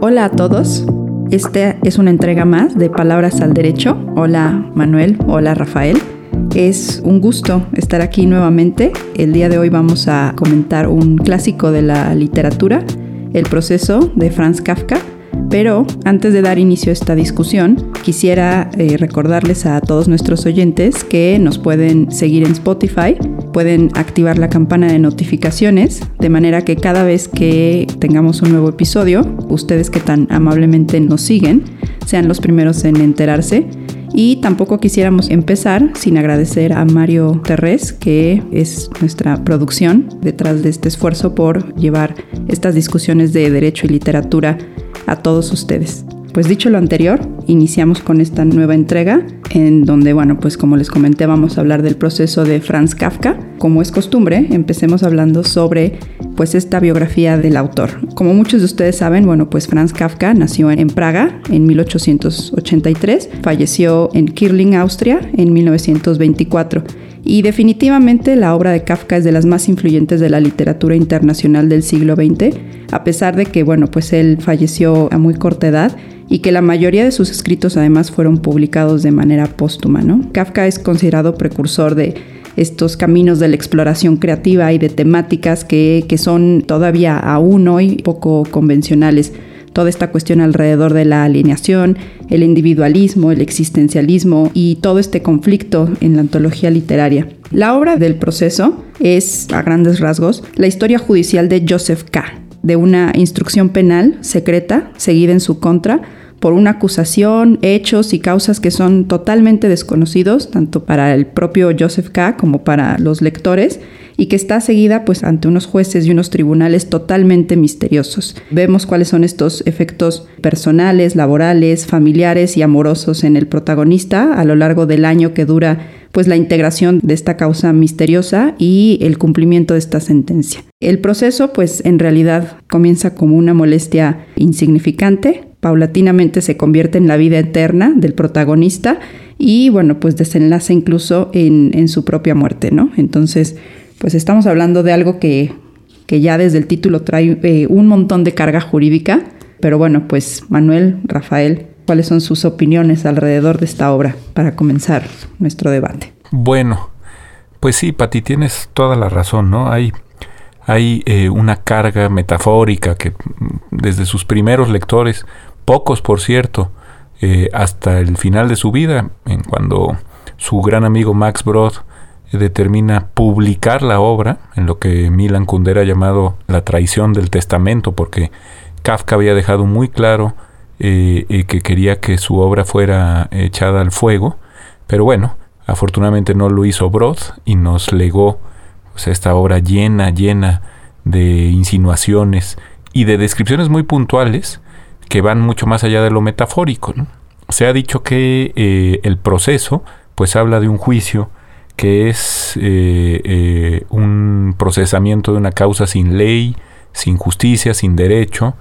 Hola a todos. Esta es una entrega más de Palabras al Derecho. Hola Manuel, hola Rafael. Es un gusto estar aquí nuevamente. El día de hoy vamos a comentar un clásico de la literatura, El proceso de Franz Kafka. Pero antes de dar inicio a esta discusión, quisiera eh, recordarles a todos nuestros oyentes que nos pueden seguir en Spotify, pueden activar la campana de notificaciones, de manera que cada vez que tengamos un nuevo episodio, ustedes que tan amablemente nos siguen, sean los primeros en enterarse. Y tampoco quisiéramos empezar sin agradecer a Mario Terrés, que es nuestra producción detrás de este esfuerzo por llevar estas discusiones de derecho y literatura a todos ustedes. Pues dicho lo anterior, iniciamos con esta nueva entrega en donde, bueno, pues como les comenté, vamos a hablar del proceso de Franz Kafka. Como es costumbre, empecemos hablando sobre pues esta biografía del autor. Como muchos de ustedes saben, bueno, pues Franz Kafka nació en Praga en 1883, falleció en Kirling, Austria en 1924 y definitivamente la obra de Kafka es de las más influyentes de la literatura internacional del siglo XX, a pesar de que, bueno, pues él falleció a muy corta edad y que la mayoría de sus escritos además fueron publicados de manera póstuma, ¿no? Kafka es considerado precursor de estos caminos de la exploración creativa y de temáticas que, que son todavía aún hoy poco convencionales toda esta cuestión alrededor de la alineación, el individualismo, el existencialismo y todo este conflicto en la antología literaria. La obra del proceso es, a grandes rasgos, la historia judicial de Joseph K., de una instrucción penal secreta seguida en su contra por una acusación, hechos y causas que son totalmente desconocidos, tanto para el propio Joseph K. como para los lectores, y que está seguida pues ante unos jueces y unos tribunales totalmente misteriosos. Vemos cuáles son estos efectos personales, laborales, familiares y amorosos en el protagonista a lo largo del año que dura pues la integración de esta causa misteriosa y el cumplimiento de esta sentencia. El proceso pues en realidad comienza como una molestia insignificante, paulatinamente se convierte en la vida eterna del protagonista y bueno pues desenlaza incluso en, en su propia muerte, ¿no? Entonces pues estamos hablando de algo que, ya desde el título trae eh, un montón de carga jurídica. Pero bueno, pues Manuel, Rafael, ¿cuáles son sus opiniones alrededor de esta obra para comenzar nuestro debate? Bueno, pues sí, Pati, tienes toda la razón, ¿no? Hay, hay eh, una carga metafórica que desde sus primeros lectores, pocos por cierto, eh, hasta el final de su vida, en cuando su gran amigo Max Brod determina publicar la obra, en lo que Milan Kundera ha llamado la traición del testamento, porque Kafka había dejado muy claro eh, eh, que quería que su obra fuera echada al fuego, pero bueno, afortunadamente no lo hizo Brod y nos legó pues, esta obra llena, llena de insinuaciones y de descripciones muy puntuales que van mucho más allá de lo metafórico. Se ha dicho que eh, el proceso pues habla de un juicio que es eh, eh, un procesamiento de una causa sin ley, sin justicia, sin derecho.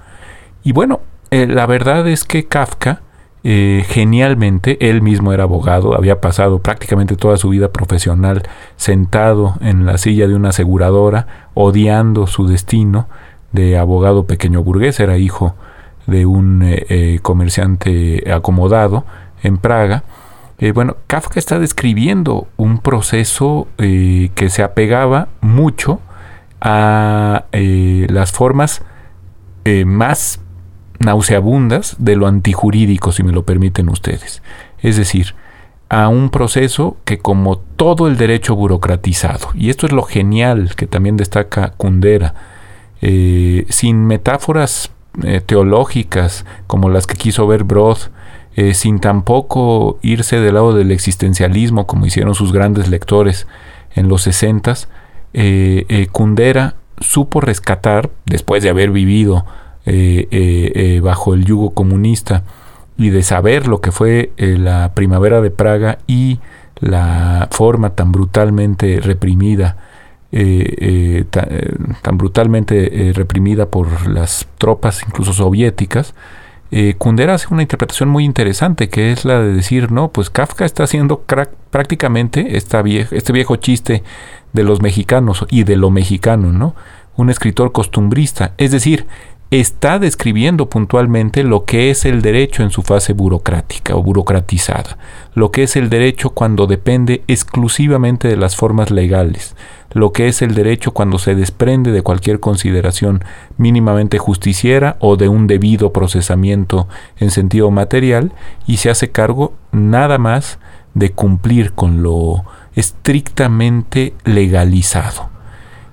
Y bueno, la verdad es que Kafka, genialmente, él mismo era abogado, había pasado prácticamente toda su vida profesional sentado en la silla de una aseguradora, odiando su destino de abogado pequeño burgués, era hijo de un comerciante acomodado en Praga, eh, bueno, Kafka está describiendo un proceso eh, que se apegaba mucho a eh, las formas más nauseabundas de lo antijurídico, si me lo permiten ustedes. Es decir, a un proceso que como todo el derecho burocratizado, y esto es lo genial que también destaca Kundera, sin metáforas teológicas como las que quiso ver Brod, eh, sin tampoco irse del lado del existencialismo como hicieron sus grandes lectores en los 60, eh, eh, Kundera supo rescatar, después de haber vivido bajo el yugo comunista y de saber lo que fue la primavera de Praga y la forma tan brutalmente reprimida, tan, brutalmente reprimida por las tropas incluso soviéticas, eh, Kundera hace una interpretación muy interesante, que es la de decir, no, pues Kafka está haciendo prácticamente esta este viejo chiste de los mexicanos y de lo mexicano, ¿no? Un escritor costumbrista. Es decir, está describiendo puntualmente lo que es el derecho en su fase burocrática o burocratizada, lo que es el derecho cuando depende exclusivamente de las formas legales, lo que es el derecho cuando se desprende de cualquier consideración mínimamente justiciera o de un debido procesamiento en sentido material y se hace cargo nada más de cumplir con lo estrictamente legalizado.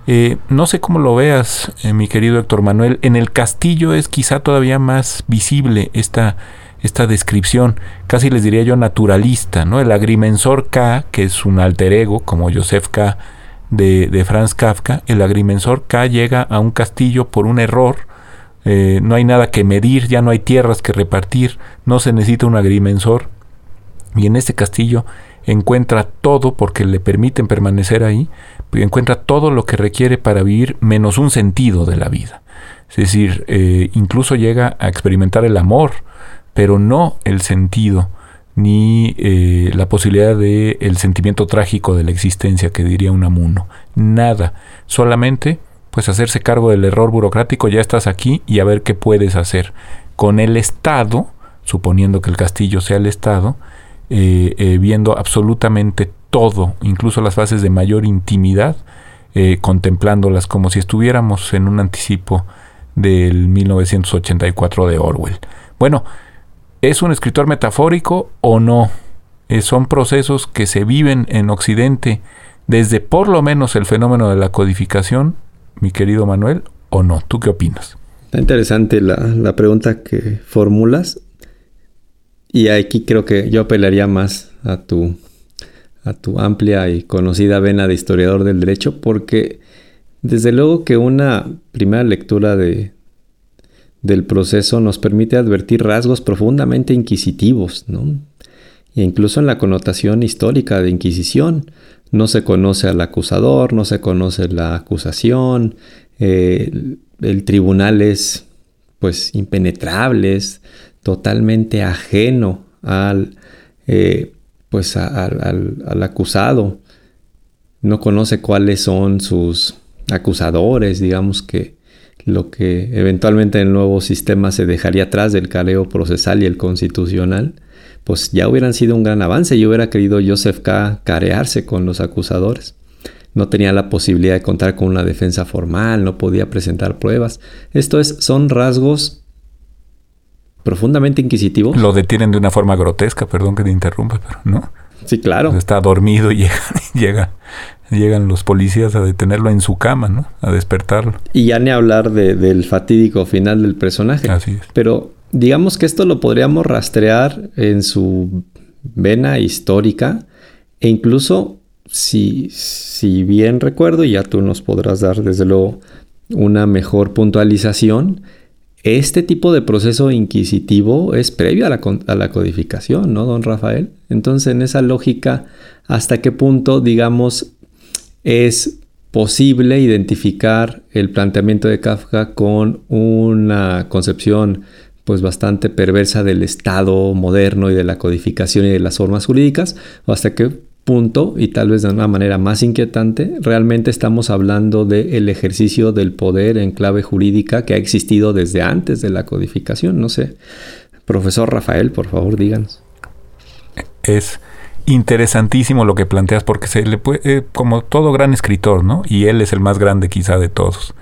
Eh, no sé cómo lo veas, eh, mi querido Héctor Manuel. En el castillo es quizá todavía más visible esta, esta descripción, casi les diría yo naturalista, ¿no? El agrimensor K, que es un alter ego, como Joseph K. de, de Franz Kafka, el agrimensor K llega a un castillo por un error, eh, no hay nada que medir, ya no hay tierras que repartir, no se necesita un agrimensor. Y en este castillo encuentra todo porque le permiten permanecer ahí, encuentra todo lo que requiere para vivir menos un sentido de la vida. Es decir, eh, incluso llega a experimentar el amor, pero no el sentido ni eh, la posibilidad de el sentimiento trágico de la existencia que diría un amuno. Nada, solamente pues hacerse cargo del error burocrático, ya estás aquí y a ver qué puedes hacer. Con el Estado, suponiendo que el castillo sea el Estado, eh, viendo absolutamente todo, incluso las fases de mayor intimidad, eh, contemplándolas como si estuviéramos en un anticipo del 1984 de Orwell. Bueno, ¿es un escritor metafórico o no? Eh, son procesos que se viven en Occidente desde por lo menos el fenómeno de la codificación, mi querido Manuel, o no. ¿Tú qué opinas? Está interesante la, la pregunta que formulas. Y aquí creo que yo apelaría más a tu a tu amplia y conocida vena de historiador del derecho, porque desde luego que una primera lectura de, del proceso nos permite advertir rasgos profundamente inquisitivos, ¿no? E incluso en la connotación histórica de Inquisición, no se conoce al acusador, no se conoce la acusación, eh, el tribunal es pues impenetrable, es totalmente ajeno al, eh, pues al, acusado. No conoce cuáles son sus acusadores, digamos que lo que eventualmente en el nuevo sistema se dejaría atrás del careo procesal y el constitucional, pues ya hubieran sido un gran avance. Yo hubiera querido Joseph K. carearse con los acusadores. No tenía la posibilidad de contar con una defensa formal, no podía presentar pruebas. Esto es, son rasgos profundamente inquisitivos. Lo detienen de una forma grotesca, perdón que te interrumpa, pero no. Sí, claro. está dormido y llega, llegan los policías a detenerlo en su cama, ¿no? A despertarlo. Y ya ni hablar del fatídico final del personaje. Así es. Pero digamos que esto lo podríamos rastrear en su vena histórica e incluso si, si bien recuerdo, y ya tú nos podrás dar desde luego una mejor puntualización, este tipo de proceso inquisitivo es previo a la, codificación, ¿no, don Rafael? Entonces, en esa lógica, ¿hasta qué punto, digamos, es posible identificar el planteamiento de Kafka con una concepción pues bastante perversa del Estado moderno y de la codificación y de las formas jurídicas, hasta qué punto, y tal vez de una manera más inquietante, realmente estamos hablando del ejercicio del poder en clave jurídica que ha existido desde antes de la codificación. No sé, profesor Rafael, por favor, díganos. Es interesantísimo lo que planteas porque se le puede, eh, como todo gran escritor, ¿no? Y él es el más grande quizá de todos.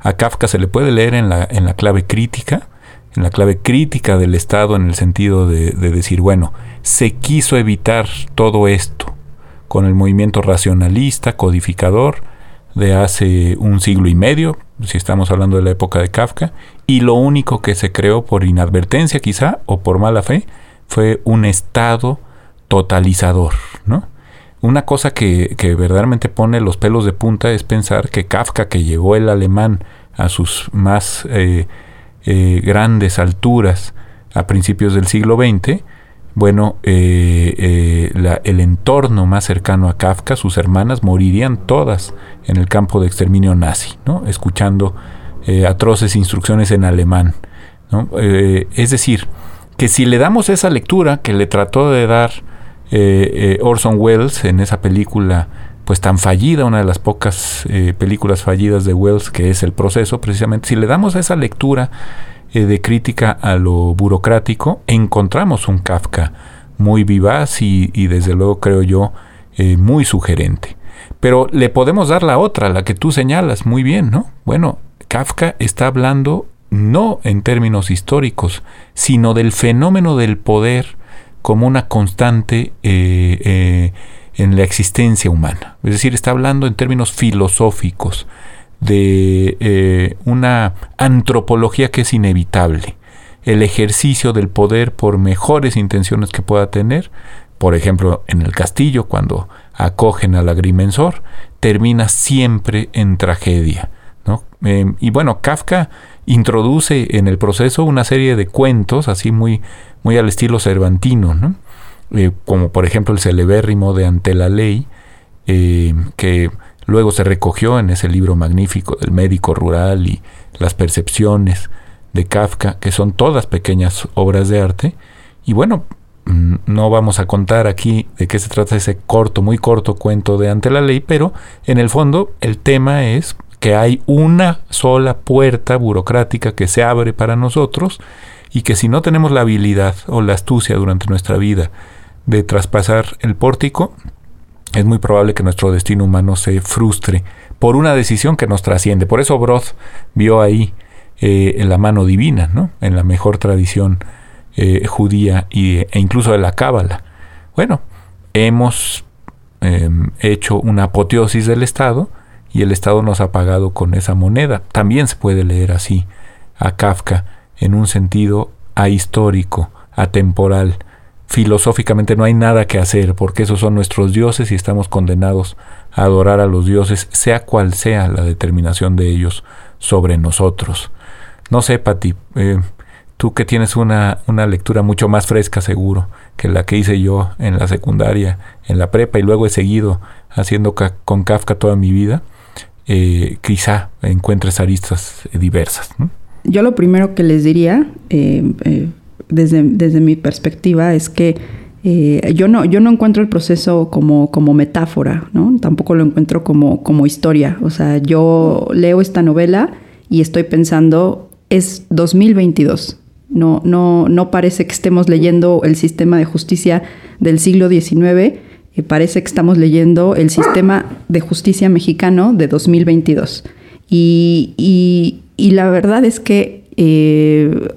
A Kafka se le puede leer en la, en la clave crítica, en la clave crítica del Estado en el sentido de decir, bueno, se quiso evitar todo esto con el movimiento racionalista, codificador, de hace un siglo y medio, si estamos hablando de la época de Kafka, y lo único que se creó por inadvertencia quizá o por mala fe fue un Estado totalizador, ¿no? Una cosa que, verdaderamente pone los pelos de punta es pensar que Kafka, que llevó el alemán a sus más eh, eh, grandes alturas a principios del siglo XX, bueno, eh, eh, el entorno más cercano a Kafka, sus hermanas, morirían todas en el campo de exterminio nazi, ¿no? escuchando eh, atroces instrucciones en alemán. es decir, que si le damos esa lectura que le trató de dar Orson Welles en esa película pues tan fallida, una de las pocas eh, películas fallidas de Wells, que es el proceso, precisamente, si le damos esa lectura eh, de crítica a lo burocrático, encontramos un Kafka muy vivaz y, desde luego creo yo eh, muy sugerente. Pero le podemos dar la otra, la que tú señalas muy bien, ¿no? Bueno, Kafka está hablando no en términos históricos, sino del fenómeno del poder como una constante en la existencia humana. Es decir, está hablando en términos filosóficos de eh, una antropología que es inevitable. El ejercicio del poder por mejores intenciones que pueda tener, por ejemplo, en el castillo, cuando acogen al agrimensor, termina siempre en tragedia. Em, y bueno, Kafka introduce en el proceso una serie de cuentos, así muy, muy al estilo cervantino, ¿no? Eh, como por ejemplo el celebérrimo de Ante la Ley, eh, que luego se recogió en ese libro magnífico del médico rural y las percepciones de Kafka, que son todas pequeñas obras de arte. Y bueno, mm, no vamos a contar aquí de qué se trata ese corto, muy corto cuento de Ante la Ley, pero en el fondo el tema es que hay una sola puerta burocrática que se abre para nosotros y que si no tenemos la habilidad o la astucia durante nuestra vida de traspasar el pórtico, es muy probable que nuestro destino humano se frustre por una decisión que nos trasciende. Por eso Broth vio ahí eh, en la mano divina, ¿no? en la mejor tradición eh, judía y, e incluso de la cábala. Bueno, hemos em, hecho una apoteosis del Estado y el Estado nos ha pagado con esa moneda. También se puede leer así a Kafka en un sentido ahistórico, atemporal, filosóficamente no hay nada que hacer porque esos son nuestros dioses y estamos condenados a adorar a los dioses, sea cual sea la determinación de ellos sobre nosotros. No sé, Pati, eh, tú que tienes una, una, lectura mucho más fresca seguro que la que hice yo en la secundaria, en la prepa y luego he seguido haciendo con Kafka toda mi vida, eh, quizá encuentres aristas diversas. Yo lo primero que les diría, eh, desde, desde mi perspectiva es que eh, yo, no, yo no encuentro el proceso como, como metáfora, ¿no? Tampoco lo encuentro como, como historia. O sea, yo leo esta novela y estoy pensando, es 2022. No, no, no parece que estemos leyendo el sistema de justicia del siglo XIX, eh, parece que estamos leyendo el sistema de justicia mexicano de 2022. Y, y, la verdad es que eh,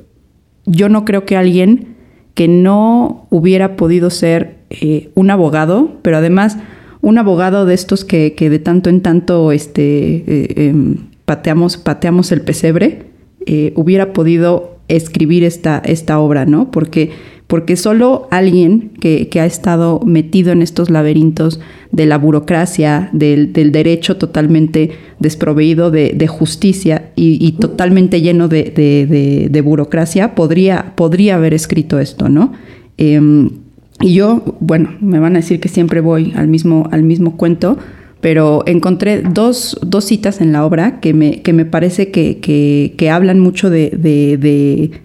yo no creo que alguien que no hubiera podido ser eh, un abogado, pero además un abogado de estos que, de tanto en tanto este, eh, em, pateamos, pateamos el pesebre, eh, hubiera podido escribir esta, esta obra, ¿no? Porque porque solo alguien que, ha estado metido en estos laberintos de la burocracia, del, derecho totalmente desproveído de, justicia y, totalmente lleno de, burocracia, podría, podría haber escrito esto, ¿no? Em, y yo, bueno, me van a decir que siempre voy al mismo, al mismo cuento, pero encontré dos, citas en la obra que me, que me parece que, que hablan mucho de de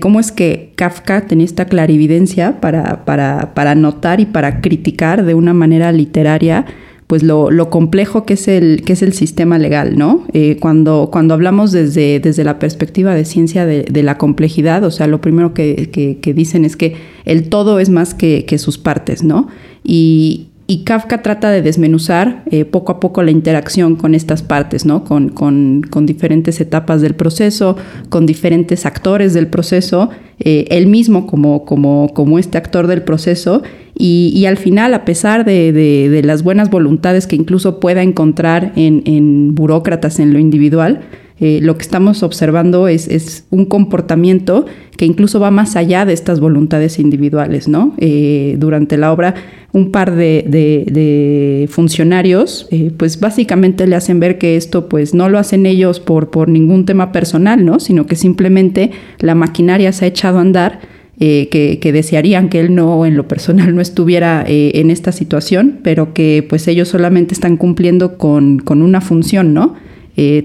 cómo es que Kafka tenía esta clarividencia para, para, para notar y para criticar de una manera literaria pues lo, lo, complejo que es el, que es el sistema legal, ¿no? Eh, cuando, cuando hablamos desde, desde la perspectiva de ciencia de, de la complejidad, o sea, lo primero que, que, dicen es que el todo es más que, que sus partes, ¿no? Y, y Kafka trata de desmenuzar eh, poco a poco la interacción con estas partes, ¿no? Con, diferentes etapas del proceso, con diferentes actores del proceso, eh, él mismo como, como, como este actor del proceso, y, al final, a pesar de, las buenas voluntades que incluso pueda encontrar en, en burócratas en lo individual, eh, lo que estamos observando es, un comportamiento que incluso va más allá de estas voluntades individuales, ¿no? Eh, durante la obra, un par de, funcionarios, eh, pues básicamente le hacen ver que esto, pues no lo hacen ellos por, por ningún tema personal, ¿no? Sino que simplemente la maquinaria se ha echado a andar. que, desearían que él no en lo personal no estuviera en esta situación, pero que pues ellos solamente están cumpliendo con, con una función, ¿no?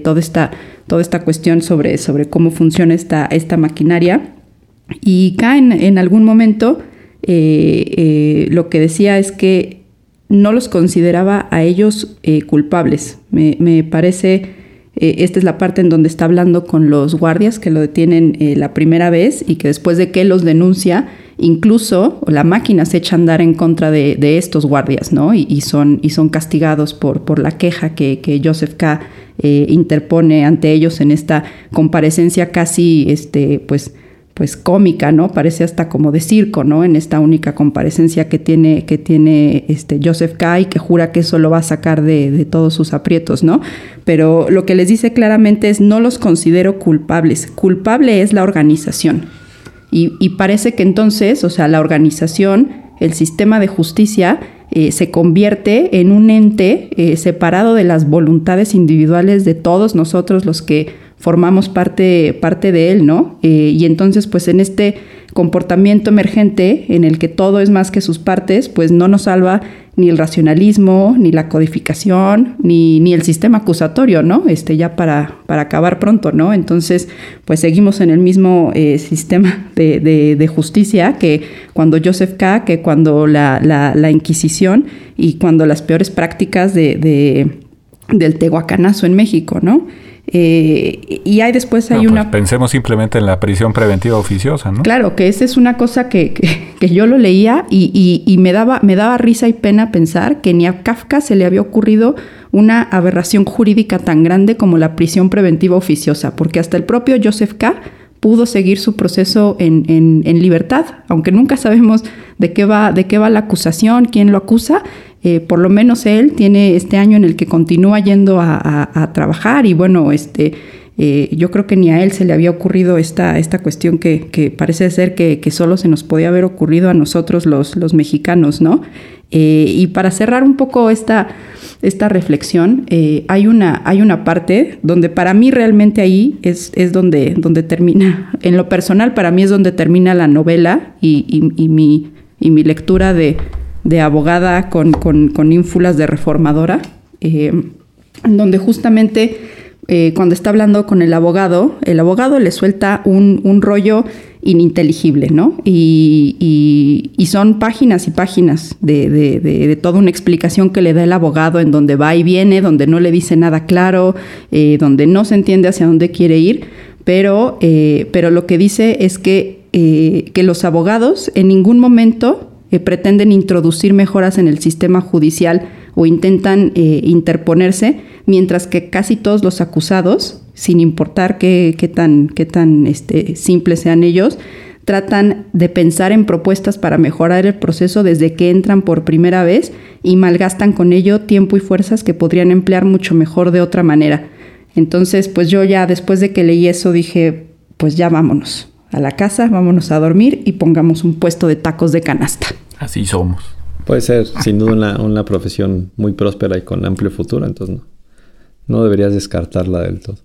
toda esta toda esta cuestión sobre, sobre cómo funciona esta, esta maquinaria. Y caen en algún momento eh, eh, lo que decía es que no los consideraba a ellos eh, culpables. Me, me parece, esta es la parte en donde está hablando con los guardias que lo detienen la primera vez y que después de que los denuncia, incluso la máquina se echa a andar en contra de, estos guardias, ¿no? Y, y, son, y son castigados por, por la queja que, que Joseph K. interpone ante ellos en esta comparecencia casi, este, pues, pues cómica, ¿no? Parece hasta como de circo, ¿no? En esta única comparecencia que tiene, que tiene este Joseph Kai, que jura que eso lo va a sacar de, de, todos sus aprietos, ¿no? Pero lo que les dice claramente es no los considero culpables. Culpable es la organización. Y, y parece que entonces, o sea, la organización, el sistema de justicia, eh, se convierte en un ente eh, separado de las voluntades individuales de todos nosotros los que formamos parte, parte de él, ¿no? Eh, y entonces, pues en este comportamiento emergente en el que todo es más que sus partes, pues no nos salva ni el racionalismo, ni la codificación, ni, ni el sistema acusatorio, ¿no? Este, ya para, para acabar pronto, ¿no? Entonces, pues seguimos en el mismo eh, sistema de, de, justicia que cuando Joseph K., que cuando la, la, Inquisición y cuando las peores prácticas de, de, del tehuacanazo en México, ¿no? Eh, y hay después hay no, una... Pues pensemos simplemente en la prisión preventiva oficiosa, ¿no? Claro, que esa es una cosa que, que, que yo lo leía y, y, y, me, daba, me daba risa y pena pensar que ni a Kafka se le había ocurrido una aberración jurídica tan grande como la prisión preventiva oficiosa, porque hasta el propio Joseph K pudo seguir su proceso en, en, en, libertad, aunque nunca sabemos de qué va, de qué va la acusación, quién lo acusa. Eh, por lo menos él tiene este año en el que continúa yendo a, trabajar y bueno, este, eh, yo creo que ni a él se le había ocurrido esta, esta cuestión que, parece ser que, solo se nos podía haber ocurrido a nosotros los, los mexicanos, ¿no? Eh, y para cerrar un poco esta, esta reflexión, hay, una, hay una parte donde para mí realmente ahí es, es donde, donde termina, en lo personal para mí es donde termina la novela y, y mi, y mi lectura de, de abogada con, con, con, ínfulas de reformadora, eh, donde justamente eh, cuando está hablando con el abogado, el abogado le suelta un, un rollo ininteligible, ¿no? Y, y, son páginas y páginas de, de, de, toda una explicación que le da el abogado en donde va y viene, donde no le dice nada claro, eh, donde no se entiende hacia dónde quiere ir, pero, eh, pero lo que dice es que, que los abogados en ningún momento eh, pretenden introducir mejoras en el sistema judicial o intentan eh, interponerse, mientras que casi todos los acusados, sin importar qué, qué tan, qué tan este, simples sean ellos, tratan de pensar en propuestas para mejorar el proceso desde que entran por primera vez y malgastan con ello tiempo y fuerzas que podrían emplear mucho mejor de otra manera. Entonces, pues yo ya después de que leí eso dije, pues ya vámonos a la casa, vámonos a dormir y pongamos un puesto de tacos de canasta. Así somos. Puede ser, sin duda, una, una profesión muy próspera y con amplio futuro, entonces no, no deberías descartarla del todo.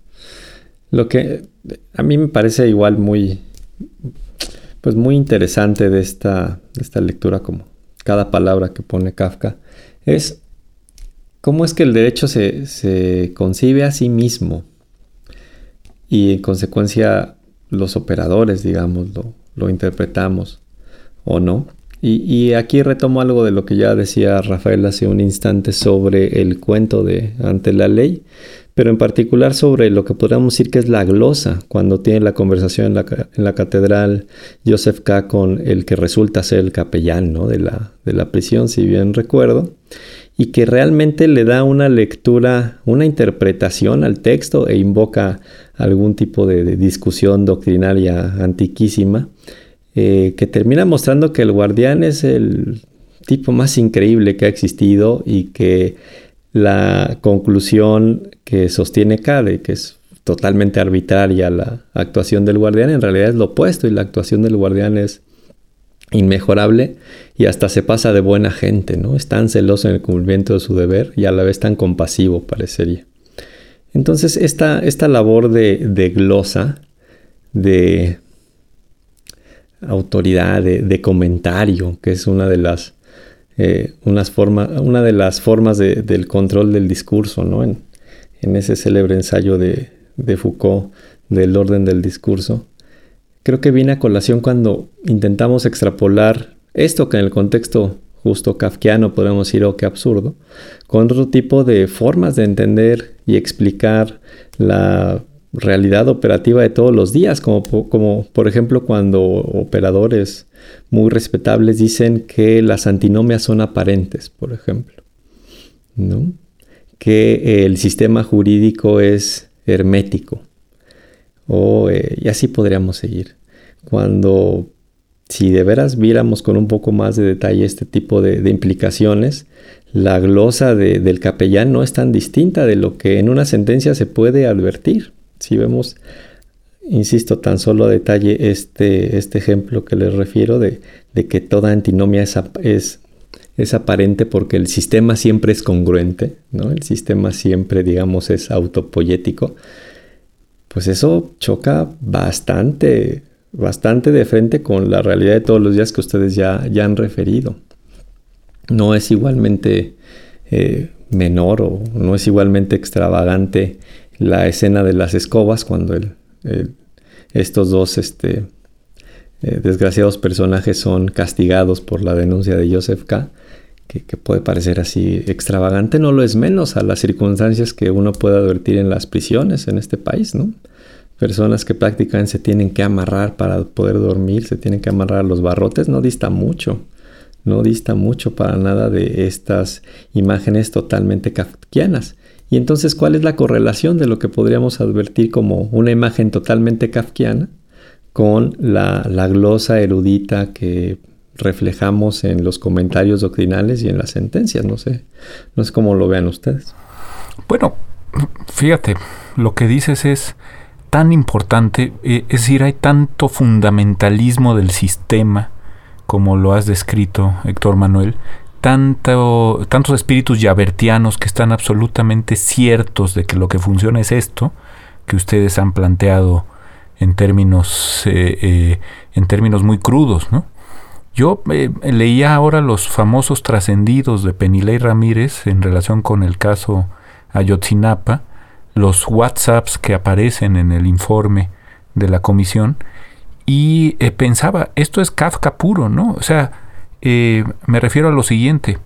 Lo que a mí me parece igual muy, pues muy interesante de esta, de esta lectura, como cada palabra que pone Kafka, es cómo es que el derecho se, se concibe a sí mismo y en consecuencia los operadores, digamos, lo, lo interpretamos o no. Y, y, aquí retomo algo de lo que ya decía Rafael hace un instante sobre el cuento de ante la ley, pero en particular sobre lo que podríamos decir que es la glosa, cuando tiene la conversación en la, en la catedral Joseph K. con el que resulta ser el capellán ¿no? de, la, de la prisión, si bien recuerdo, y que realmente le da una lectura, una interpretación al texto e invoca algún tipo de, discusión doctrinaria antiquísima eh, que termina mostrando que el guardián es el tipo más increíble que ha existido y que la conclusión que sostiene Cade, que es totalmente arbitraria la actuación del guardián, en realidad es lo opuesto y la actuación del guardián es inmejorable y hasta se pasa de buena gente, ¿no? Es tan celoso en el cumplimiento de su deber y a la vez tan compasivo parecería. Entonces esta, esta labor de, de glosa, de autoridad, de, de, comentario, que es una de las, eh, unas una de las formas de, del control del discurso, ¿no? En, en ese célebre ensayo de, de, Foucault del orden del discurso. Creo que viene a colación cuando intentamos extrapolar esto que en el contexto justo kafkiano, podemos decir, o qué absurdo, con otro tipo de formas de entender y explicar la realidad operativa de todos los días, como, como por ejemplo cuando operadores muy respetables dicen que las antinomias son aparentes, por ejemplo, ¿no? que el sistema jurídico es hermético, eh, y así podríamos seguir. Cuando si de veras viéramos con un poco más de detalle este tipo de, implicaciones, la glosa del capellán no es tan distinta de lo que en una sentencia se puede advertir. Si vemos, insisto, tan solo a detalle este, este ejemplo que les refiero de, que toda antinomia es, es, es, aparente porque el sistema siempre es congruente, ¿no? el sistema siempre, digamos, es autopoyético, pues eso choca bastante bastante de frente con la realidad de todos los días que ustedes ya, ya han referido. No es igualmente eh, menor o no es igualmente extravagante la escena de las escobas cuando estos dos este, eh, desgraciados personajes son castigados por la denuncia de Joseph K., que, puede parecer así extravagante, no lo es menos a las circunstancias que uno puede advertir en las prisiones en este país, ¿no? personas que prácticamente se tienen que amarrar para poder dormir, se tienen que amarrar a los barrotes, no dista mucho, no dista mucho para nada de estas imágenes totalmente kafkianas. Y entonces, ¿cuál es la correlación de lo que podríamos advertir como una imagen totalmente kafkiana con la, la glosa erudita que reflejamos en los comentarios doctrinales y en las sentencias? No sé, no sé cómo lo vean ustedes. Bueno, fíjate, lo que dices es tan importante, eh, es decir, hay tanto fundamentalismo del sistema, como lo has descrito, Héctor Manuel, tanto, tantos espíritus yabertianos que están absolutamente ciertos de que lo que funciona es esto, que ustedes han planteado en términos, eh, eh, en términos muy crudos, ¿no? Yo leía ahora los famosos trascendidos de Penilei Ramírez en relación con el caso Ayotzinapa, los WhatsApps que aparecen en el informe de la comisión y eh, pensaba, esto es Kafka puro, ¿no? O sea, eh, me refiero a lo siguiente.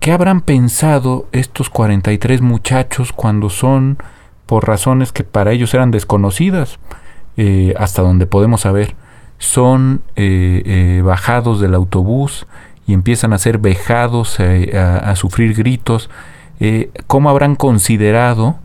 ¿Qué habrán pensado estos 43 muchachos cuando son, por razones que para ellos eran desconocidas, eh, hasta donde podemos saber, son bajados del autobús y empiezan a ser vejados, a, sufrir gritos? ¿Cómo habrán considerado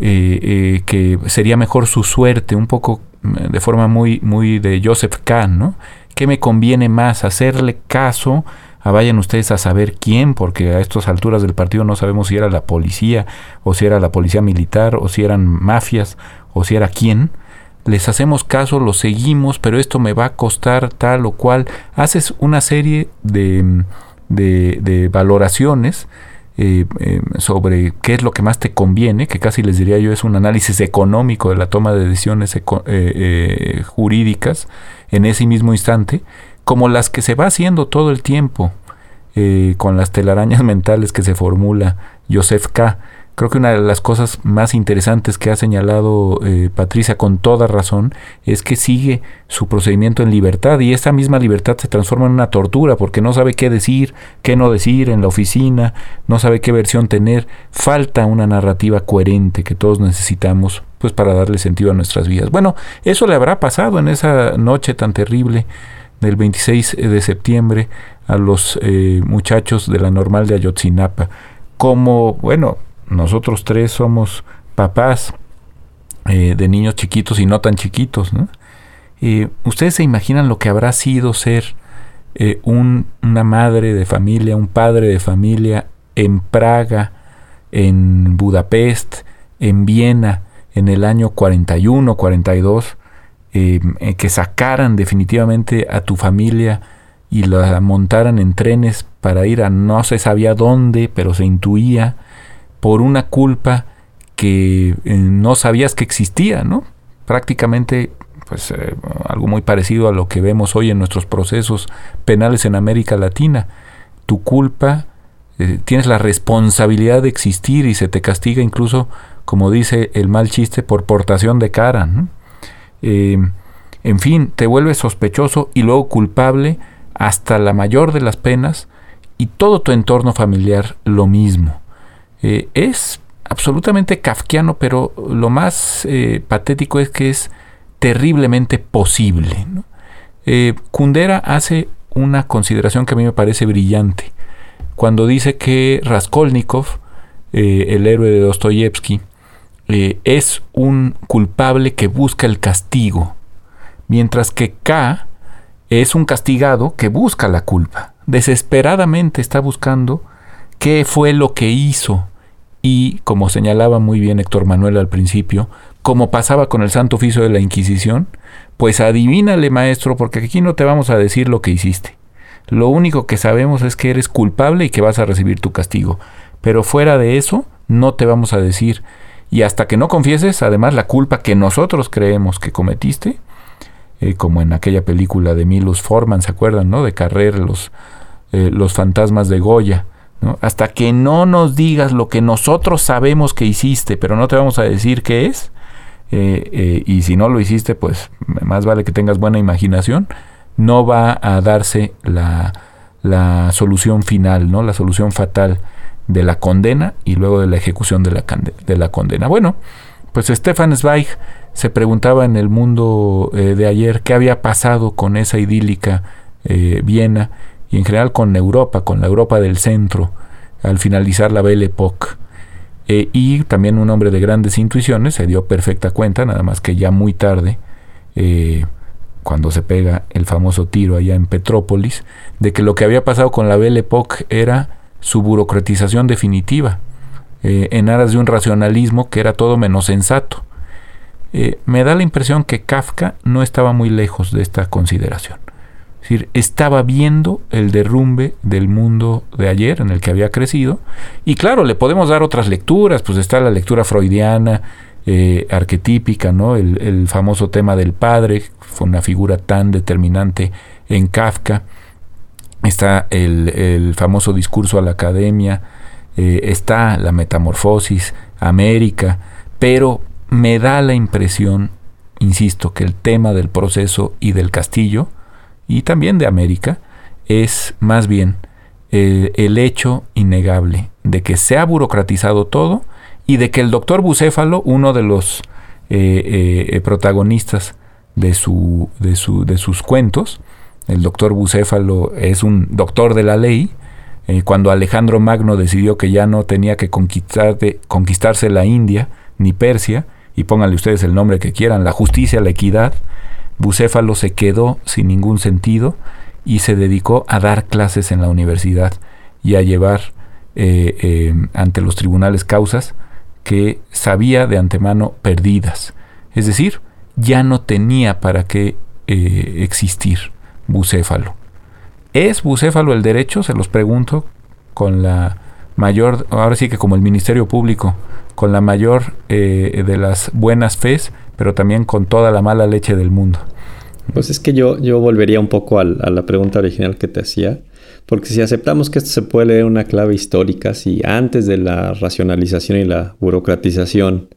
eh, eh, que sería mejor su suerte, un poco mm, de forma muy, muy de Joseph Kahn, ¿no? ¿Qué me conviene más? ¿Hacerle caso? A vayan ustedes a saber quién, porque a estas alturas del partido no sabemos si era la policía, o si era la policía militar, o si eran mafias, o si era quién. Les hacemos caso, lo seguimos, pero esto me va a costar tal o cual. Haces una serie de, de, valoraciones eh, eh, sobre qué es lo que más te conviene, que casi les diría yo es un análisis económico de la toma de decisiones eh, jurídicas en ese mismo instante, como las que se va haciendo todo el tiempo con las telarañas mentales que se formula Joseph K Creo que una de las cosas más interesantes que ha señalado eh, Patricia con toda razón es que sigue su procedimiento en libertad y esta misma libertad se transforma en una tortura porque no sabe qué decir, qué no decir en la oficina, no sabe qué versión tener. Falta una narrativa coherente que todos necesitamos pues para darle sentido a nuestras vidas. Bueno, eso le habrá pasado en esa noche tan terrible del 26 de septiembre a los eh, muchachos de la normal de Ayotzinapa. Como, bueno, nosotros tres somos papás eh, de niños chiquitos y no tan chiquitos. ¿Ustedes se imaginan lo que habrá sido ser eh, una madre de familia, un padre de familia en Praga, en Budapest, en Viena, en el año 41, 42, eh, que sacaran definitivamente a tu familia y la montaran en trenes para ir a no se sabía dónde, pero se intuía, por una culpa que eh, no sabías que existía, ¿no? Prácticamente pues eh, algo muy parecido a lo que vemos hoy en nuestros procesos penales en América Latina. Tu culpa, eh, tienes la responsabilidad de existir y se te castiga incluso, como dice el mal chiste, por portación de cara. en fin, te vuelves sospechoso y luego culpable hasta la mayor de las penas y todo tu entorno familiar lo mismo. Eh, es absolutamente kafkiano, pero lo más eh, patético es que es terriblemente posible. Kundera hace una consideración que a mí me parece brillante cuando dice que Raskolnikov, el héroe de Dostoyevsky, es un culpable que busca el castigo, mientras que K es un castigado que busca la culpa. Desesperadamente está buscando qué fue lo que hizo. Y, como señalaba muy bien Héctor Manuel al principio, como pasaba con el Santo Oficio de la Inquisición, pues adivínale, maestro, porque aquí no te vamos a decir lo que hiciste. Lo único que sabemos es que eres culpable y que vas a recibir tu castigo. Pero fuera de eso, no te vamos a decir. Y hasta que no confieses, además, la culpa que nosotros creemos que cometiste, eh, como en aquella película de Milos Forman, ¿se acuerdan? ¿no? De Carrer, los, eh, los fantasmas de Goya. Hasta que no nos digas lo que nosotros sabemos que hiciste, pero no te vamos a decir qué es, eh, y si no lo hiciste, pues más vale que tengas buena imaginación, no va a darse la, la solución final, ¿no? la solución fatal de la condena y luego de la ejecución de la, de la condena. Bueno, pues Stefan Zweig se preguntaba en el mundo eh, de ayer qué había pasado con esa idílica eh, Viena y en general con Europa, con la Europa del centro, al finalizar la Belle Époque. Eh, y también un hombre de grandes intuiciones se dio perfecta cuenta, nada más que ya muy tarde, cuando se pega el famoso tiro allá en Petrópolis, de que lo que había pasado con la Belle Époque era su burocratización definitiva, en aras de un racionalismo que era todo menos sensato eh, me da la impresión que Kafka no estaba muy lejos de esta consideración. Es decir, estaba viendo el derrumbe del mundo de ayer en el que había crecido. Y claro, le podemos dar otras lecturas, pues está la lectura freudiana, eh, arquetípica, ¿no? El, famoso tema del padre, fue una figura tan determinante en Kafka. Está el, famoso discurso a la academia, eh, está la metamorfosis, América, pero me da la impresión, insisto, que el tema del proceso y del castillo, y también de América, es más bien el, hecho innegable de que se ha burocratizado todo y de que el doctor Bucéfalo, uno de los eh, eh, protagonistas de, su, de, su, de, sus cuentos, el doctor Bucéfalo es un doctor de la ley, eh, cuando Alejandro Magno decidió que ya no tenía que conquistarse la India ni Persia, y pónganle ustedes el nombre que quieran, la justicia, la equidad, Bucéfalo se quedó sin ningún sentido y se dedicó a dar clases en la universidad y a llevar eh, eh, ante los tribunales causas que sabía de antemano perdidas. Es decir, ya no tenía para qué eh, existir Bucéfalo. ¿Es Bucéfalo el derecho? Se los pregunto con la mayor, ahora sí que como el Ministerio Público, con la mayor de las buenas fes, pero también con toda la mala leche del mundo. Pues es que yo, yo volvería un poco a, la pregunta original que te hacía, porque si aceptamos que esto se puede leer una clave histórica, si antes de la racionalización y la burocratización,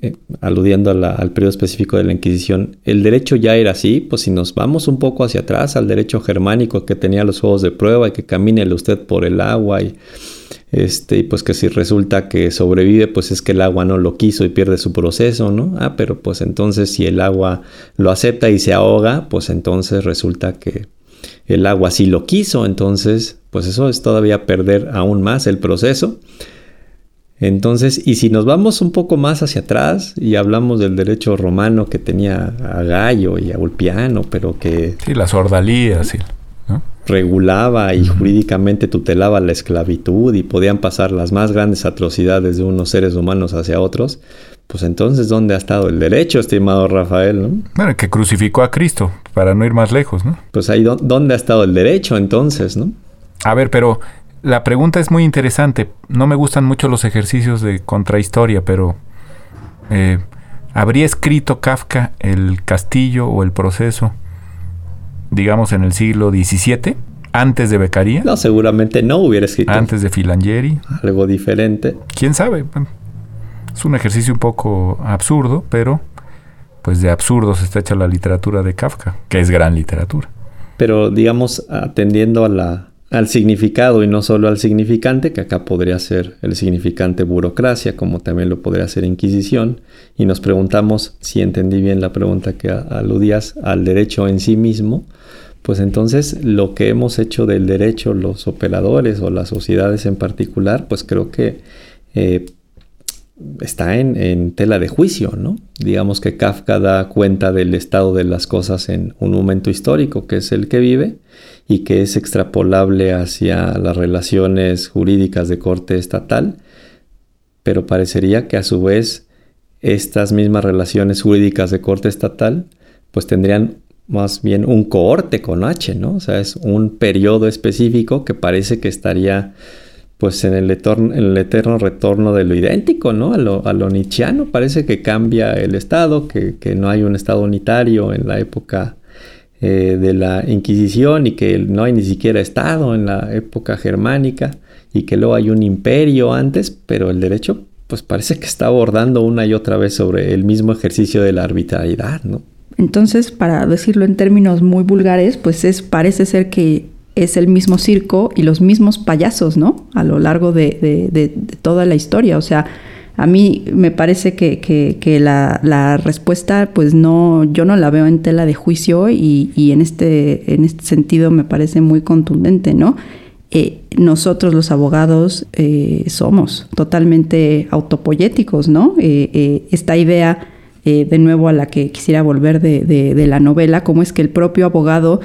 eh, aludiendo al periodo específico de la Inquisición, el derecho ya era así, pues si nos vamos un poco hacia atrás al derecho germánico que tenía los juegos de prueba y que camine usted por el agua y este, y pues que si resulta que sobrevive, pues es que el agua no lo quiso y pierde su proceso, ¿no? Ah, pero pues entonces si el agua lo acepta y se ahoga, pues entonces resulta que el agua sí lo quiso, entonces pues eso es todavía perder aún más el proceso. Entonces, y si nos vamos un poco más hacia atrás y hablamos del derecho romano que tenía a Gallo y a Ulpiano, pero que... Sí, las ordalías, sí regulaba y jurídicamente tutelaba la esclavitud y podían pasar las más grandes atrocidades de unos seres humanos hacia otros, pues entonces, ¿dónde ha estado el derecho, estimado Rafael? ¿no? Bueno, que crucificó a Cristo, para no ir más lejos, ¿no? Pues ahí, ¿dónde ha estado el derecho entonces, no? A ver, pero la pregunta es muy interesante. No me gustan mucho los ejercicios de contrahistoria, pero eh, ¿habría escrito Kafka el castillo o el proceso digamos, en el siglo XVII, antes de Beccaria. No, seguramente no hubiera escrito. Antes de Filangieri. Algo diferente. ¿Quién sabe? Es un ejercicio un poco absurdo, pero pues de absurdos está hecha la literatura de Kafka, que es gran literatura. Pero digamos, atendiendo a la, al significado y no solo al significante, que acá podría ser el significante burocracia, como también lo podría ser inquisición, y nos preguntamos si entendí bien la pregunta que aludías al derecho en sí mismo, pues entonces lo que hemos hecho del derecho los operadores o las sociedades en particular, pues creo que eh, está en, tela de juicio, ¿no? Digamos que Kafka da cuenta del estado de las cosas en un momento histórico, que es el que vive, y que es extrapolable hacia las relaciones jurídicas de corte estatal, pero parecería que a su vez estas mismas relaciones jurídicas de corte estatal pues tendrían más bien un cohorte con H, ¿no? O sea, es un periodo específico que parece que estaría pues en el, eterno, el eterno retorno de lo idéntico, ¿no? A lo, a lo nietzscheano, parece que cambia el Estado, que, no hay un Estado unitario en la época eh, de la Inquisición y que no hay ni siquiera Estado en la época germánica y que luego hay un imperio antes, pero el derecho pues parece que está abordando una y otra vez sobre el mismo ejercicio de la arbitrariedad, ¿no? Entonces, para decirlo en términos muy vulgares, pues es parece ser que es el mismo circo y los mismos payasos, ¿no? A lo largo de, toda la historia. O sea, a mí me parece que, la, respuesta, pues no, yo no la veo en tela de juicio y, en, este, en este sentido me parece muy contundente, ¿no? Eh, nosotros los abogados eh, somos totalmente autopoyéticos, ¿no? Eh, esta idea, de nuevo a la que quisiera volver de, la novela, cómo es que el propio abogado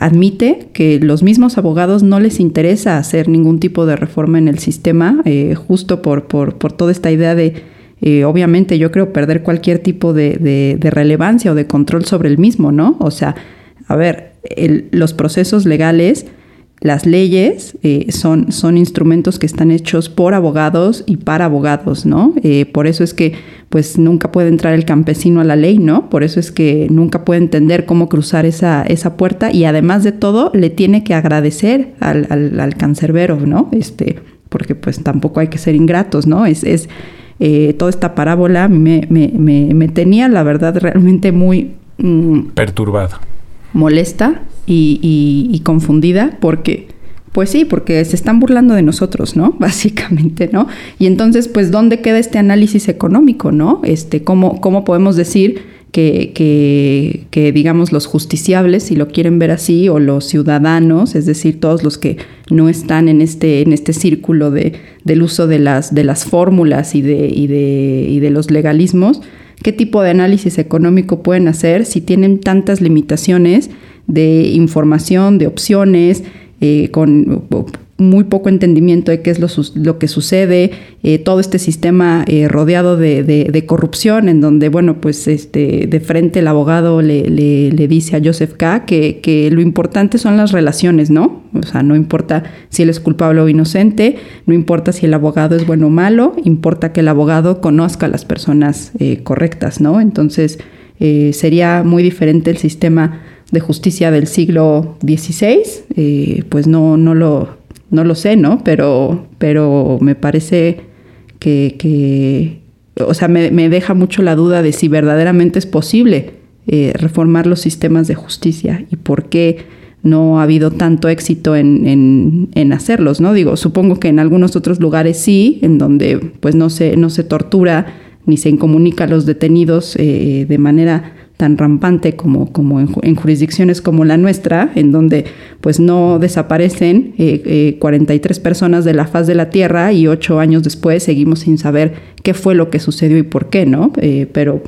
admite que los mismos abogados no les interesa hacer ningún tipo de reforma en el sistema, eh, justo por, por, toda esta idea de, eh, obviamente yo creo, perder cualquier tipo de, relevancia o de control sobre el mismo, ¿no? O sea, a ver, los procesos legales las leyes eh, son, son instrumentos que están hechos por abogados y para abogados, ¿no? Por eso es que pues nunca puede entrar el campesino a la ley, ¿no? Por eso es que nunca puede entender cómo cruzar esa, esa puerta y además de todo le tiene que agradecer al, al, cancerbero, ¿no? Este, porque pues tampoco hay que ser ingratos, ¿no? Es, es eh, toda esta parábola me, me, me, tenía, la verdad, realmente muy... Mm, Perturbada. Molesta y, confundida porque... Pues sí, porque se están burlando de nosotros, ¿no? Básicamente, ¿no? Y entonces, pues, ¿dónde queda este análisis económico, ¿no? Este, ¿cómo, cómo podemos decir que, que, digamos, los justiciables, si lo quieren ver así, o los ciudadanos, es decir, todos los que no están en este, en este círculo de, del uso de las, de las fórmulas y de, y, de, y de los legalismos, qué tipo de análisis económico pueden hacer si tienen tantas limitaciones de información, de opciones, eh, con muy poco entendimiento de qué es lo, que sucede, eh, todo este sistema eh, rodeado de, corrupción, en donde, bueno, pues este, de frente el abogado le, le, dice a Joseph K. Que, que, lo importante son las relaciones, ¿no? O sea, no importa si él es culpable o inocente, no importa si el abogado es bueno o malo, importa que el abogado conozca a las personas correctas, ¿no? Entonces, sería muy diferente el sistema de justicia del siglo XVI, eh, pues no, no, lo, no lo sé, ¿no? Pero, pero me parece que, o sea, me, deja mucho la duda de si verdaderamente es posible eh, reformar los sistemas de justicia y por qué no ha habido tanto éxito en, en, hacerlos, ¿no? Digo, supongo que en algunos otros lugares sí, en donde pues no se, no se tortura ni se incomunica a los detenidos eh, de manera tan rampante como, como en, jurisdicciones como la nuestra, en donde pues no desaparecen 43 eh, eh, personas de la faz de la Tierra y ocho años después seguimos sin saber qué fue lo que sucedió y por qué, ¿no? Eh, pero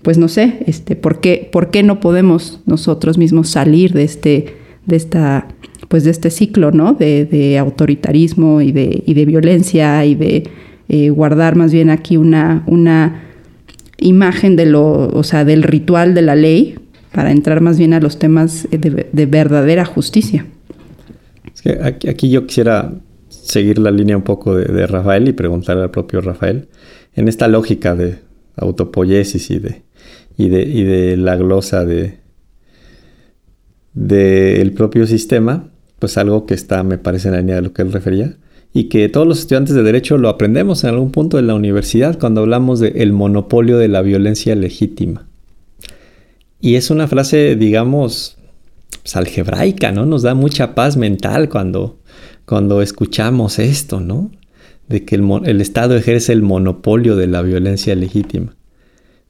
pues no sé, este, ¿por qué, ¿por qué no podemos nosotros mismos salir de este, de esta, pues de este ciclo, ¿no? De, autoritarismo y de, y de violencia y de guardar más bien aquí una, una imagen de lo, o sea, del ritual de la ley para entrar más bien a los temas de, verdadera justicia. aquí, yo quisiera seguir la línea un poco de, Rafael y preguntarle al propio Rafael en esta lógica de autopoiesis y de, y de, y de la glosa de del propio sistema, pues algo que está, me parece, en la línea de lo que él refería, y que todos los estudiantes de derecho lo aprendemos en algún punto de la universidad cuando hablamos de el monopolio de la violencia legítima. Y es una frase, digamos, pues, algebraica, ¿no? Nos da mucha paz mental cuando, cuando escuchamos esto, ¿no? De que el Estado ejerce el monopolio de la violencia legítima.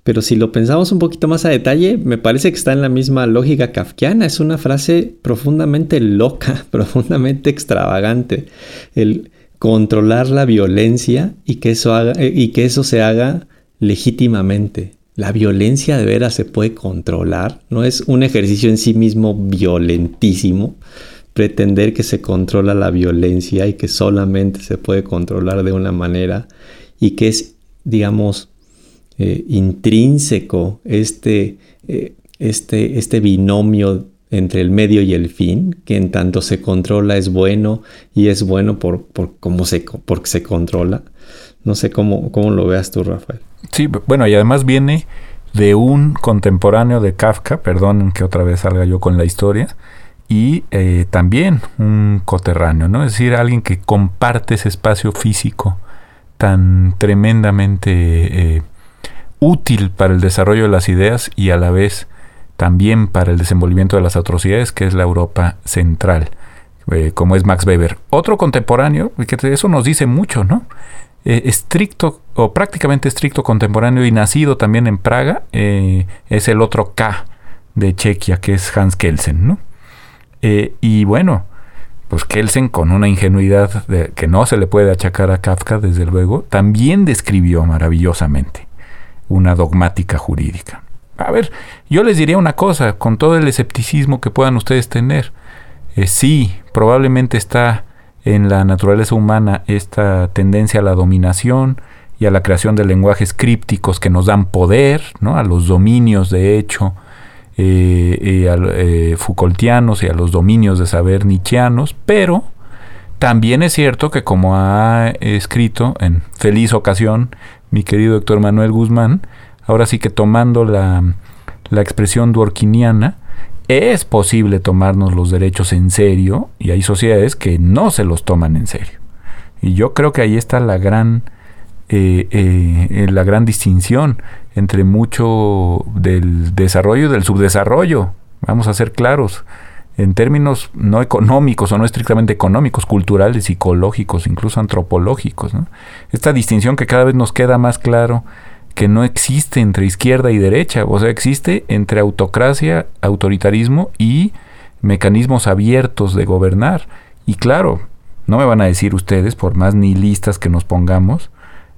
Pero si lo pensamos un poquito más a detalle, me parece que está en la misma lógica kafkiana. Es una frase profundamente loca, profundamente extravagante. El controlar la violencia y que eso, haga, eh, y que eso se haga legítimamente. La violencia de veras se puede controlar. No es un ejercicio en sí mismo violentísimo. Pretender que se controla la violencia y que solamente se puede controlar de una manera y que es, digamos, eh, intrínseco este, eh, este, este binomio entre el medio y el fin, que en tanto se controla es bueno y es bueno por, por cómo se, porque se controla. No sé cómo, cómo lo veas tú, Rafael. Sí, bueno, y además viene de un contemporáneo de Kafka, perdón que otra vez salga yo con la historia, y eh, también un coterráneo, ¿no? Es decir, alguien que comparte ese espacio físico tan tremendamente útil para el desarrollo de las ideas y a la vez también para el desenvolvimiento de las atrocidades, que es la Europa central, eh, como es Max Weber. Otro contemporáneo, que eso nos dice mucho, ¿no? Eh, estricto o prácticamente estricto contemporáneo y nacido también en Praga, eh, es el otro K de Chequia, que es Hans Kelsen, ¿no? y bueno, pues Kelsen con una ingenuidad que no se le puede achacar a Kafka, desde luego, también describió maravillosamente una dogmática jurídica. A ver, yo les diría una cosa, con todo el escepticismo que puedan ustedes tener. Eh, sí, probablemente está en la naturaleza humana esta tendencia a la dominación y a la creación de lenguajes crípticos que nos dan poder, ¿no? a los dominios de hecho eh, eh, Foucaultianos y a los dominios de saber nietzscheanos, pero también es cierto que como ha escrito en feliz ocasión mi querido doctor Manuel Guzmán, ahora sí que tomando la, la expresión duorquiniana, es posible tomarnos los derechos en serio y hay sociedades que no se los toman en serio. Y yo creo que ahí está la gran, eh, eh, la gran distinción entre mucho del desarrollo y del subdesarrollo. Vamos a ser claros en términos no económicos o no estrictamente económicos, culturales, psicológicos, incluso antropológicos. Esta distinción que cada vez nos queda más claro que no existe entre izquierda y derecha, o sea, existe entre autocracia, autoritarismo y mecanismos abiertos de gobernar. Y claro, no me van a decir ustedes, por más nihilistas que nos pongamos,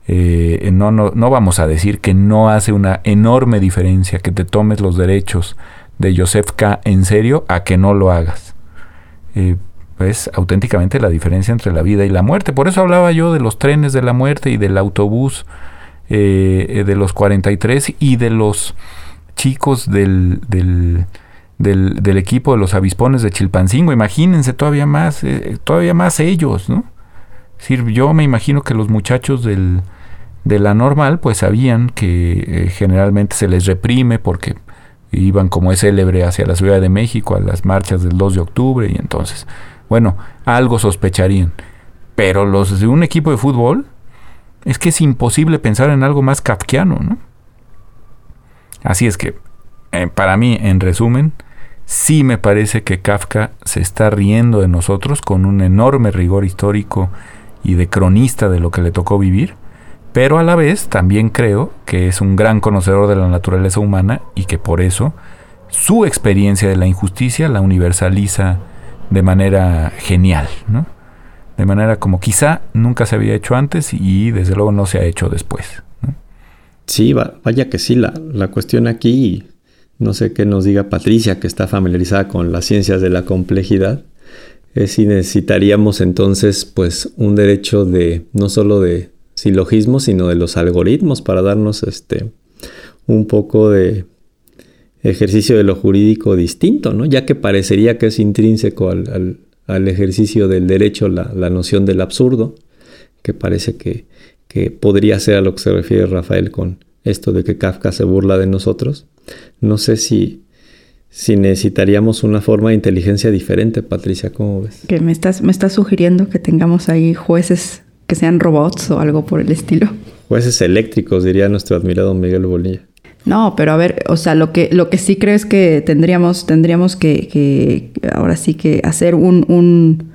eh, no, no, no vamos a decir que no hace una enorme diferencia que te tomes los derechos de Joseph K. en serio a que no lo hagas. Eh, es auténticamente la diferencia entre la vida y la muerte. Por eso hablaba yo de los trenes de la muerte y del autobús eh, de los 43 y de los chicos del, del, del, equipo de los avispones de Chilpancingo. Imagínense todavía más, eh, todavía más ellos, ¿no? yo me imagino que los muchachos del, de la normal pues sabían que generalmente se les reprime porque iban como es célebre hacia la Ciudad de México a las marchas del 2 de octubre y entonces, bueno, algo sospecharían. Pero los de un equipo de fútbol, es que es imposible pensar en algo más kafkiano, ¿no? Así es que, eh, para mí, en resumen, sí me parece que Kafka se está riendo de nosotros con un enorme rigor histórico y de cronista de lo que le tocó vivir pero a la vez también creo que es un gran conocedor de la naturaleza humana y que por eso su experiencia de la injusticia la universaliza de manera genial, ¿no? De manera como quizá nunca se había hecho antes y desde luego no se ha hecho después. Sí, vaya que sí, la, la cuestión aquí, no sé qué nos diga Patricia, que está familiarizada con las ciencias de la complejidad, es si necesitaríamos entonces pues un derecho de no solo de silogismos, sino de los algoritmos para darnos este, un poco de ejercicio de lo jurídico distinto, ¿no? ya que parecería que es intrínseco al, ejercicio del derecho la, noción del absurdo, que parece que, que, podría ser a lo que se refiere Rafael con esto de que Kafka se burla de nosotros. No sé si, si necesitaríamos una forma de inteligencia diferente, Patricia, ¿cómo ves? Que me estás, me estás sugiriendo que tengamos ahí jueces que sean robots o algo por el estilo. Jueces eléctricos, diría nuestro admirado Miguel Bolilla. No, pero a ver, o sea, lo que, lo que sí creo es que tendríamos, tendríamos que, que ahora sí que hacer un, un,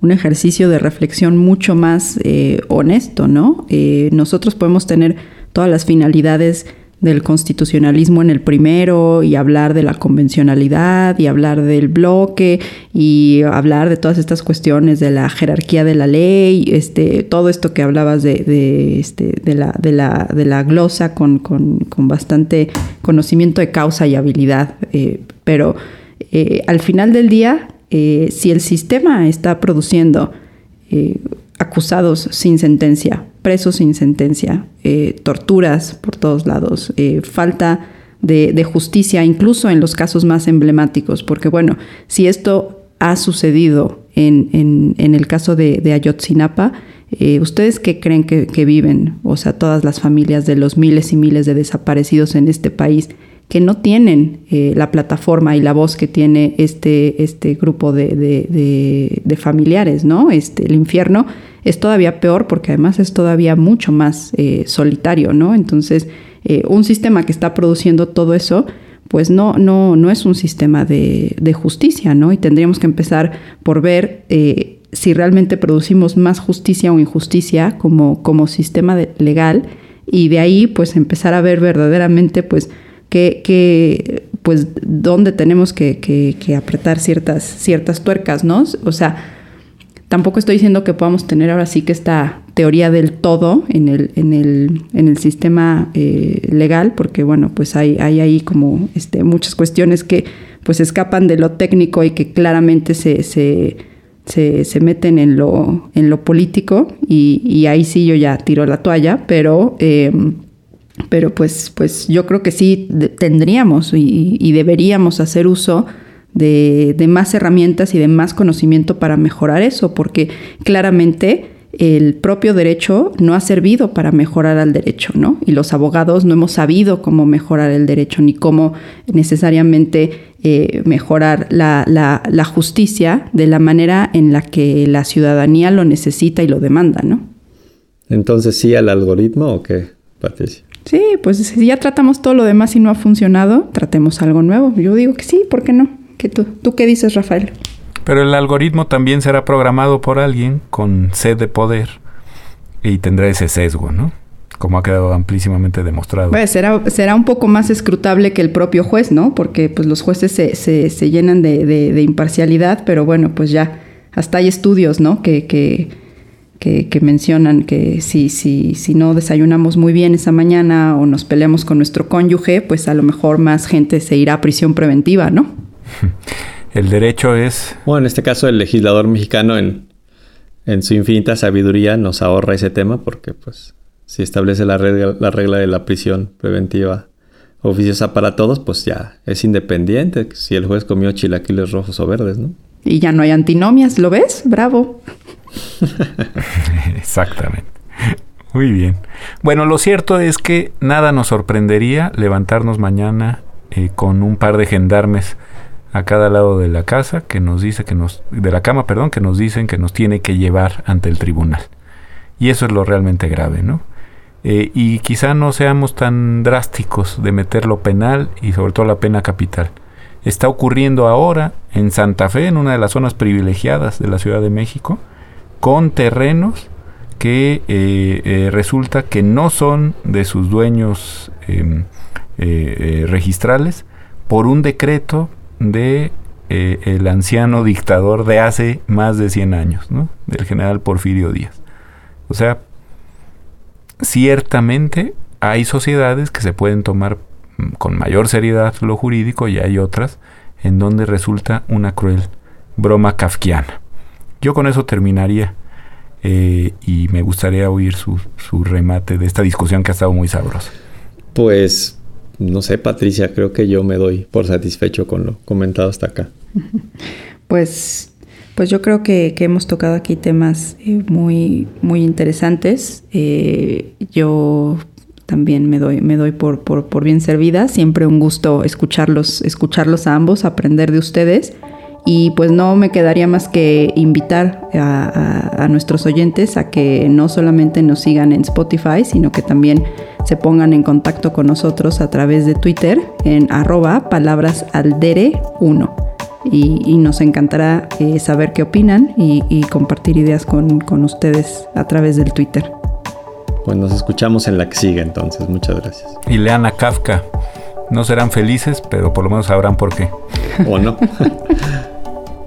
un, ejercicio de reflexión mucho más eh, honesto, ¿no? Eh, nosotros podemos tener todas las finalidades del constitucionalismo en el primero y hablar de la convencionalidad y hablar del bloque y hablar de todas estas cuestiones de la jerarquía de la ley, este, todo esto que hablabas de, de, este, de, la, de, la, de la glosa con, con, con, bastante conocimiento de causa y habilidad. Eh, pero eh, al final del día, eh, si el sistema está produciendo eh, acusados sin sentencia, presos sin sentencia, eh, torturas por todos lados, eh, falta de, justicia, incluso en los casos más emblemáticos, porque bueno, si esto ha sucedido en, el caso de, Ayotzinapa, ¿ustedes qué creen que viven? O sea, todas las familias de los miles y miles de desaparecidos en este país que no tienen eh, la plataforma y la voz que tiene este, este grupo de, de, familiares, ¿no? Este, el infierno es todavía peor porque además es todavía mucho más eh, solitario, ¿no? Entonces, eh, un sistema que está produciendo todo eso, pues no, no, no es un sistema de, justicia, ¿no? Y tendríamos que empezar por ver eh, si realmente producimos más justicia o injusticia como, como sistema legal y de ahí pues empezar a ver verdaderamente pues que, que pues dónde tenemos que, que, apretar ciertas, ciertas tuercas, ¿no? O sea, tampoco estoy diciendo que podamos tener ahora sí que esta teoría del todo en el, en el, en el sistema eh, legal, porque bueno, pues hay, hay ahí como este, muchas cuestiones que pues escapan de lo técnico y que claramente se, se, se, se meten en lo, en lo político y, y, ahí sí yo ya tiro la toalla, pero... Eh, pero pues, pues yo creo que sí tendríamos y, deberíamos hacer uso de, de, más herramientas y de más conocimiento para mejorar eso, porque claramente el propio derecho no ha servido para mejorar al derecho, ¿no? Y los abogados no hemos sabido cómo mejorar el derecho ni cómo necesariamente eh, mejorar la, la, la, justicia de la manera en la que la ciudadanía lo necesita y lo demanda, ¿no? Entonces, ¿sí al algoritmo o qué, Patricia? Sí, pues si ya tratamos todo lo demás y no ha funcionado, tratemos algo nuevo. Yo digo que sí, ¿por qué no? ¿Qué tú? ¿Tú qué dices, Rafael? Pero el algoritmo también será programado por alguien con sed de poder y tendrá ese sesgo, ¿no? Como ha quedado amplísimamente demostrado. Pues será, será un poco más escrutable que el propio juez, ¿no? Porque pues los jueces se, se, se llenan de, de, de, imparcialidad, pero bueno, pues ya hasta hay estudios, ¿no? Que, que que, que, mencionan que si, si, si no desayunamos muy bien esa mañana o nos peleamos con nuestro cónyuge, pues a lo mejor más gente se irá a prisión preventiva, ¿no? El derecho es... Bueno, en este caso el legislador mexicano en, en su infinita sabiduría nos ahorra ese tema porque pues si establece la regla, la regla de la prisión preventiva oficiosa para todos, pues ya es independiente si el juez comió chilaquiles rojos o verdes, ¿no? Y ya no hay antinomias, ¿lo ves? Bravo. Exactamente. Muy bien. Bueno, lo cierto es que nada nos sorprendería levantarnos mañana eh, con un par de gendarmes a cada lado de la casa que nos dice que nos de la cama, perdón, que nos dicen que nos tiene que llevar ante el tribunal. Y eso es lo realmente grave, ¿no? Eh, y quizá no seamos tan drásticos de meter lo penal y sobre todo la pena capital. Está ocurriendo ahora en Santa Fe, en una de las zonas privilegiadas de la Ciudad de México, con terrenos que eh, eh, resulta que no son de sus dueños em, eh, registrales por un decreto de el anciano dictador de hace más de 100 años, del general Porfirio Díaz. O sea, ciertamente hay sociedades que se pueden tomar mm, con mayor seriedad lo jurídico y hay otras en donde resulta una cruel broma kafkiana. Yo con eso terminaría eh, y me gustaría oír su, su, remate de esta discusión que ha estado muy sabrosa. Pues, no sé, Patricia, creo que yo me doy por satisfecho con lo comentado hasta acá. Pues, pues yo creo que, que hemos tocado aquí temas eh, muy, muy interesantes. Eh, yo también me doy, me doy por, por, por bien servida. Siempre un gusto escucharlos, escucharlos a ambos, aprender de ustedes Y pues no me quedaría más que invitar a, nuestros oyentes a que no solamente nos sigan en Spotify, sino que también se pongan en contacto con nosotros a través de Twitter en arroba palabrasaldere1. Y, nos encantará eh, saber qué opinan y, compartir ideas con, con ustedes a través del Twitter. Pues nos escuchamos en la que sigue entonces. Muchas gracias. Y lean a Kafka. No serán felices, pero por lo menos sabrán por qué. O no.